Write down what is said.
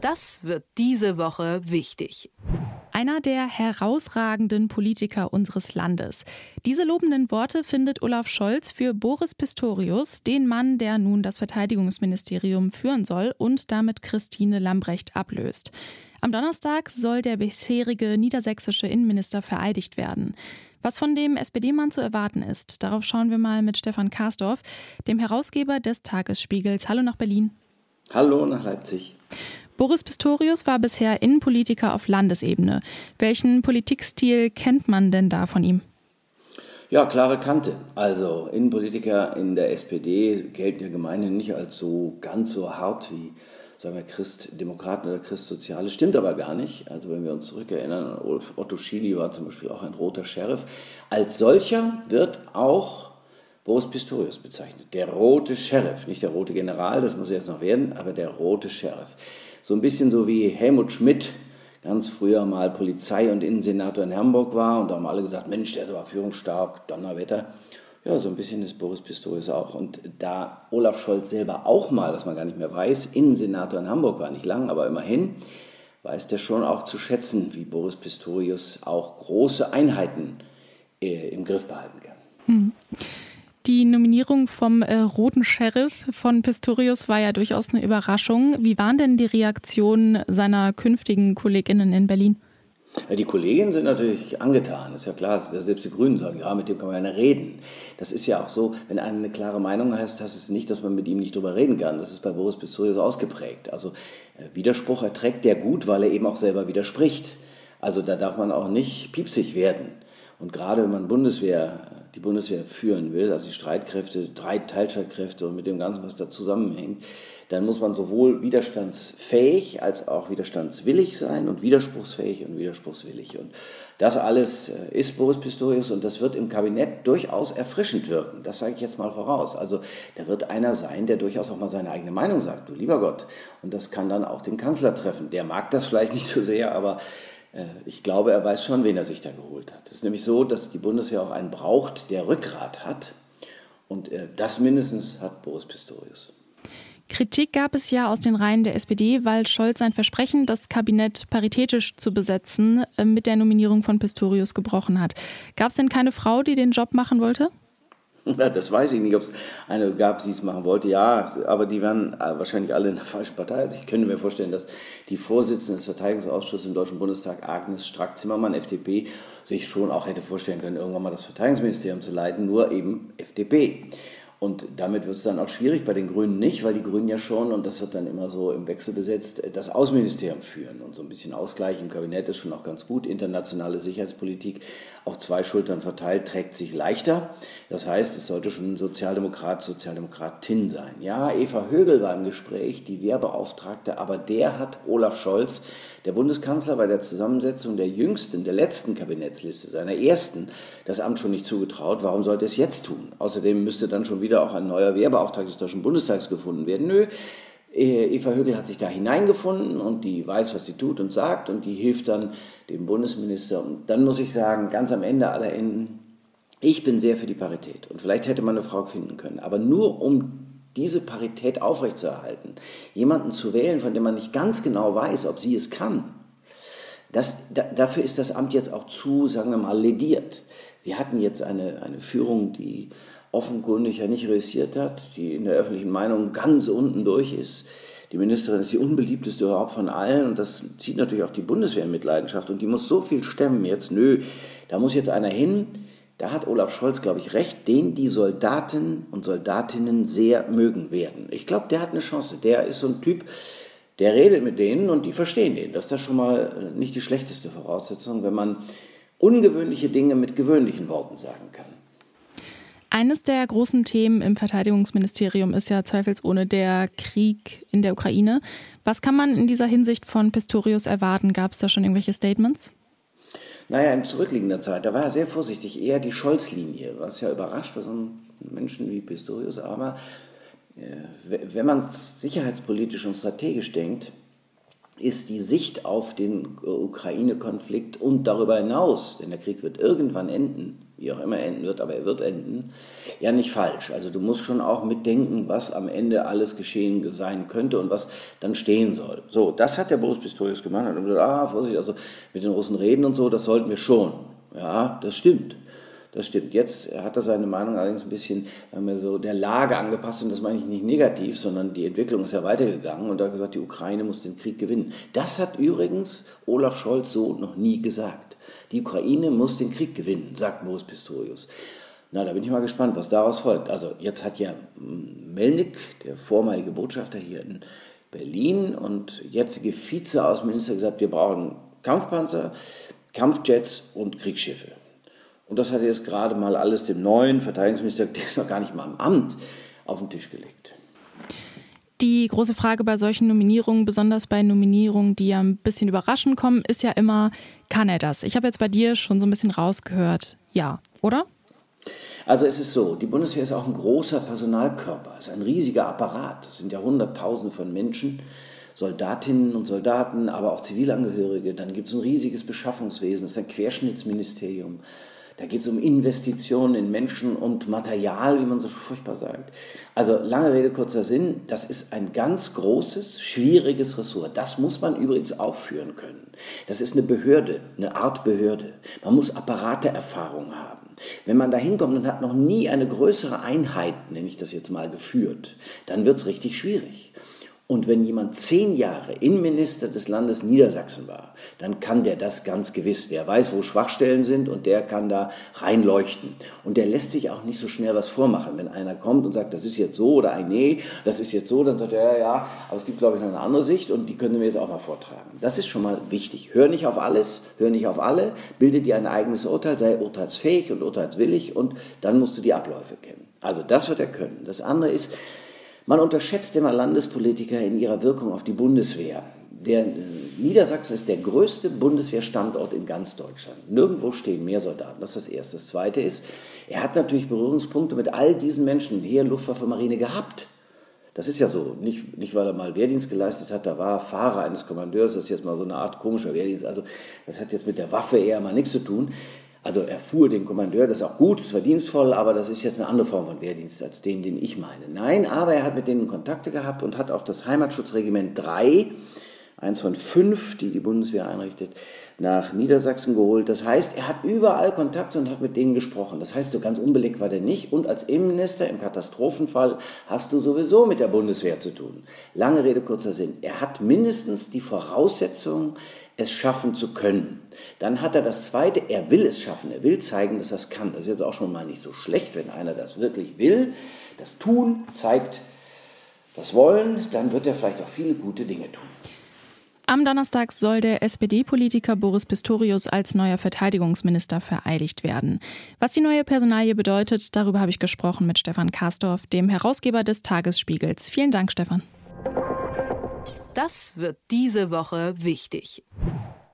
Das wird diese Woche wichtig. Einer der herausragenden Politiker unseres Landes. Diese lobenden Worte findet Olaf Scholz für Boris Pistorius, den Mann, der nun das Verteidigungsministerium führen soll und damit Christine Lambrecht ablöst. Am Donnerstag soll der bisherige niedersächsische Innenminister vereidigt werden. Was von dem SPD-Mann zu erwarten ist, darauf schauen wir mal mit Stefan Karsdorf, dem Herausgeber des Tagesspiegels. Hallo nach Berlin. Hallo nach Leipzig. Boris Pistorius war bisher Innenpolitiker auf Landesebene. Welchen Politikstil kennt man denn da von ihm? Ja, klare Kante. Also Innenpolitiker in der SPD gelten ja gemeinhin nicht als so ganz so hart wie sagen wir Christdemokraten oder Christsoziale, stimmt aber gar nicht. Also wenn wir uns zurückerinnern, Otto Schily war zum Beispiel auch ein roter Sheriff. Als solcher wird auch Boris Pistorius bezeichnet. Der rote Sheriff, nicht der rote General, das muss er jetzt noch werden, aber der rote Sheriff. So ein bisschen so wie Helmut Schmidt ganz früher mal Polizei- und Innensenator in Hamburg war und da haben alle gesagt, Mensch, der ist aber führungsstark, Donnerwetter. Ja, so ein bisschen ist Boris Pistorius auch. Und da Olaf Scholz selber auch mal, was man gar nicht mehr weiß, Innensenator in Hamburg war, nicht lang, aber immerhin, weiß der schon auch zu schätzen, wie Boris Pistorius auch große Einheiten äh, im Griff behalten kann. Hm. Die Nominierung vom äh, Roten Sheriff von Pistorius war ja durchaus eine Überraschung. Wie waren denn die Reaktionen seiner künftigen KollegInnen in Berlin? Ja, die Kolleginnen sind natürlich angetan, ist ja klar. Selbst die Grünen sagen, ja, mit dem kann man ja reden. Das ist ja auch so, wenn einer eine klare Meinung heißt, heißt es nicht, dass man mit ihm nicht drüber reden kann. Das ist bei Boris Pistorius ausgeprägt. Also äh, Widerspruch erträgt der gut, weil er eben auch selber widerspricht. Also da darf man auch nicht piepsig werden. Und gerade wenn man Bundeswehr, die Bundeswehr führen will, also die Streitkräfte, drei Teilstreitkräfte und mit dem Ganzen, was da zusammenhängt, dann muss man sowohl widerstandsfähig als auch widerstandswillig sein und widerspruchsfähig und widerspruchswillig. Und das alles äh, ist Boris Pistorius und das wird im Kabinett durchaus erfrischend wirken. Das sage ich jetzt mal voraus. Also da wird einer sein, der durchaus auch mal seine eigene Meinung sagt, du lieber Gott. Und das kann dann auch den Kanzler treffen. Der mag das vielleicht nicht so sehr, aber ich glaube, er weiß schon, wen er sich da geholt hat. Es ist nämlich so, dass die Bundeswehr auch einen braucht, der Rückgrat hat. Und äh, das mindestens hat Boris Pistorius. Kritik gab es ja aus den Reihen der SPD, weil Scholz sein Versprechen, das Kabinett paritätisch zu besetzen, äh, mit der Nominierung von Pistorius gebrochen hat. Gab es denn keine Frau, die den Job machen wollte? Das weiß ich nicht, ob es eine gab, die es machen wollte. Ja, aber die waren äh, wahrscheinlich alle in der falschen Partei. Also ich könnte mir vorstellen, dass die Vorsitzende des Verteidigungsausschusses im Deutschen Bundestag, Agnes Strack-Zimmermann, FDP, sich schon auch hätte vorstellen können, irgendwann mal das Verteidigungsministerium zu leiten, nur eben FDP. Und damit wird es dann auch schwierig, bei den Grünen nicht, weil die Grünen ja schon, und das wird dann immer so im Wechsel besetzt, das Außenministerium führen. Und so ein bisschen Ausgleich im Kabinett ist schon auch ganz gut. Internationale Sicherheitspolitik auf zwei Schultern verteilt, trägt sich leichter. Das heißt, es sollte schon ein Sozialdemokrat, Sozialdemokratin sein. Ja, Eva Högel war im Gespräch, die Wehrbeauftragte, aber der hat Olaf Scholz der Bundeskanzler bei der Zusammensetzung der jüngsten, der letzten Kabinettsliste, seiner ersten, das Amt schon nicht zugetraut. Warum sollte es jetzt tun? Außerdem müsste dann schon wieder auch ein neuer Wehrbeauftragter des Deutschen Bundestags gefunden werden. Nö, Eva Högel hat sich da hineingefunden und die weiß, was sie tut und sagt und die hilft dann dem Bundesminister. Und dann muss ich sagen, ganz am Ende aller Enden, ich bin sehr für die Parität und vielleicht hätte man eine Frau finden können, aber nur um diese Parität aufrechtzuerhalten, jemanden zu wählen, von dem man nicht ganz genau weiß, ob sie es kann, das, da, dafür ist das Amt jetzt auch zu, sagen wir mal, lediert. Wir hatten jetzt eine, eine Führung, die offenkundig ja nicht reüssiert hat, die in der öffentlichen Meinung ganz unten durch ist. Die Ministerin ist die unbeliebteste überhaupt von allen und das zieht natürlich auch die Bundeswehr in Mitleidenschaft und die muss so viel stemmen jetzt. Nö, da muss jetzt einer hin, da hat Olaf Scholz, glaube ich, recht, den die Soldaten und Soldatinnen sehr mögen werden. Ich glaube, der hat eine Chance. Der ist so ein Typ, der redet mit denen und die verstehen den. Das ist das schon mal äh, nicht die schlechteste Voraussetzung, wenn man ungewöhnliche Dinge mit gewöhnlichen Worten sagen kann. Eines der großen Themen im Verteidigungsministerium ist ja zweifelsohne der Krieg in der Ukraine. Was kann man in dieser Hinsicht von Pistorius erwarten? Gab es da schon irgendwelche Statements? Naja, in zurückliegender Zeit, da war er sehr vorsichtig, eher die Scholz-Linie, was ja überrascht bei so einem Menschen wie Pistorius. Aber äh, wenn man sicherheitspolitisch und strategisch denkt, ist die Sicht auf den Ukraine-Konflikt und darüber hinaus, denn der Krieg wird irgendwann enden, wie auch immer enden wird, aber er wird enden, ja nicht falsch. Also du musst schon auch mitdenken, was am Ende alles geschehen sein könnte und was dann stehen soll. So, das hat der Boris Pistorius gemacht. Hat gesagt, ah, Vorsicht, also mit den Russen reden und so, das sollten wir schon. Ja, das stimmt. Das stimmt. Jetzt hat er seine Meinung allerdings ein bisschen wir, so der Lage angepasst und das meine ich nicht negativ, sondern die Entwicklung ist ja weitergegangen und hat gesagt, die Ukraine muss den Krieg gewinnen. Das hat übrigens Olaf Scholz so noch nie gesagt. Die Ukraine muss den Krieg gewinnen, sagt Boris Pistorius. Na, da bin ich mal gespannt, was daraus folgt. Also jetzt hat ja Melnik, der vormalige Botschafter hier in Berlin und jetzige Vizeaußenminister gesagt, wir brauchen Kampfpanzer, Kampfjets und Kriegsschiffe. Und das hat er jetzt gerade mal alles dem neuen Verteidigungsminister, der ist noch gar nicht mal im Amt, auf den Tisch gelegt. Die große Frage bei solchen Nominierungen, besonders bei Nominierungen, die ja ein bisschen überraschend kommen, ist ja immer, kann er das? Ich habe jetzt bei dir schon so ein bisschen rausgehört, ja, oder? Also es ist so, die Bundeswehr ist auch ein großer Personalkörper, es ist ein riesiger Apparat. Es sind ja Hunderttausende von Menschen, Soldatinnen und Soldaten, aber auch Zivilangehörige. Dann gibt es ein riesiges Beschaffungswesen, es ist ein Querschnittsministerium. Da geht es um Investitionen in Menschen und Material, wie man so furchtbar sagt. Also lange Rede, kurzer Sinn, das ist ein ganz großes, schwieriges Ressort. Das muss man übrigens auch führen können. Das ist eine Behörde, eine Art Behörde. Man muss Apparateerfahrung haben. Wenn man da hinkommt und hat noch nie eine größere Einheit, nenne ich das jetzt mal, geführt, dann wird es richtig schwierig. Und wenn jemand zehn Jahre Innenminister des Landes Niedersachsen war, dann kann der das ganz gewiss. Der weiß, wo Schwachstellen sind und der kann da reinleuchten. Und der lässt sich auch nicht so schnell was vormachen. Wenn einer kommt und sagt, das ist jetzt so oder ein Nee, das ist jetzt so, dann sagt er, ja, ja, aber es gibt, glaube ich, noch eine andere Sicht und die können wir jetzt auch mal vortragen. Das ist schon mal wichtig. Hör nicht auf alles, hör nicht auf alle, bilde dir ein eigenes Urteil, sei urteilsfähig und urteilswillig und dann musst du die Abläufe kennen. Also das wird er können. Das andere ist, man unterschätzt immer Landespolitiker in ihrer Wirkung auf die Bundeswehr. Der äh, Niedersachsen ist der größte Bundeswehrstandort in ganz Deutschland. Nirgendwo stehen mehr Soldaten. Das ist das Erste. Das Zweite ist, er hat natürlich Berührungspunkte mit all diesen Menschen, Heer, Luftwaffe, Marine gehabt. Das ist ja so, nicht, nicht weil er mal Wehrdienst geleistet hat, da war Fahrer eines Kommandeurs, das ist jetzt mal so eine Art komischer Wehrdienst. Also das hat jetzt mit der Waffe eher mal nichts zu tun. Also er fuhr den Kommandeur, das ist auch gut, das ist verdienstvoll, aber das ist jetzt eine andere Form von Wehrdienst als den, den ich meine. Nein, aber er hat mit denen Kontakte gehabt und hat auch das Heimatschutzregiment 3, eins von fünf, die die Bundeswehr einrichtet, nach Niedersachsen geholt. Das heißt, er hat überall Kontakte und hat mit denen gesprochen. Das heißt, so ganz unbelegt war der nicht. Und als Innenminister im Katastrophenfall hast du sowieso mit der Bundeswehr zu tun. Lange Rede, kurzer Sinn. Er hat mindestens die Voraussetzungen, es schaffen zu können. Dann hat er das Zweite, er will es schaffen, er will zeigen, dass er es kann. Das ist jetzt auch schon mal nicht so schlecht, wenn einer das wirklich will. Das Tun zeigt das Wollen, dann wird er vielleicht auch viele gute Dinge tun. Am Donnerstag soll der SPD-Politiker Boris Pistorius als neuer Verteidigungsminister vereidigt werden. Was die neue Personalie bedeutet, darüber habe ich gesprochen mit Stefan Kastorf, dem Herausgeber des Tagesspiegels. Vielen Dank, Stefan. Das wird diese Woche wichtig.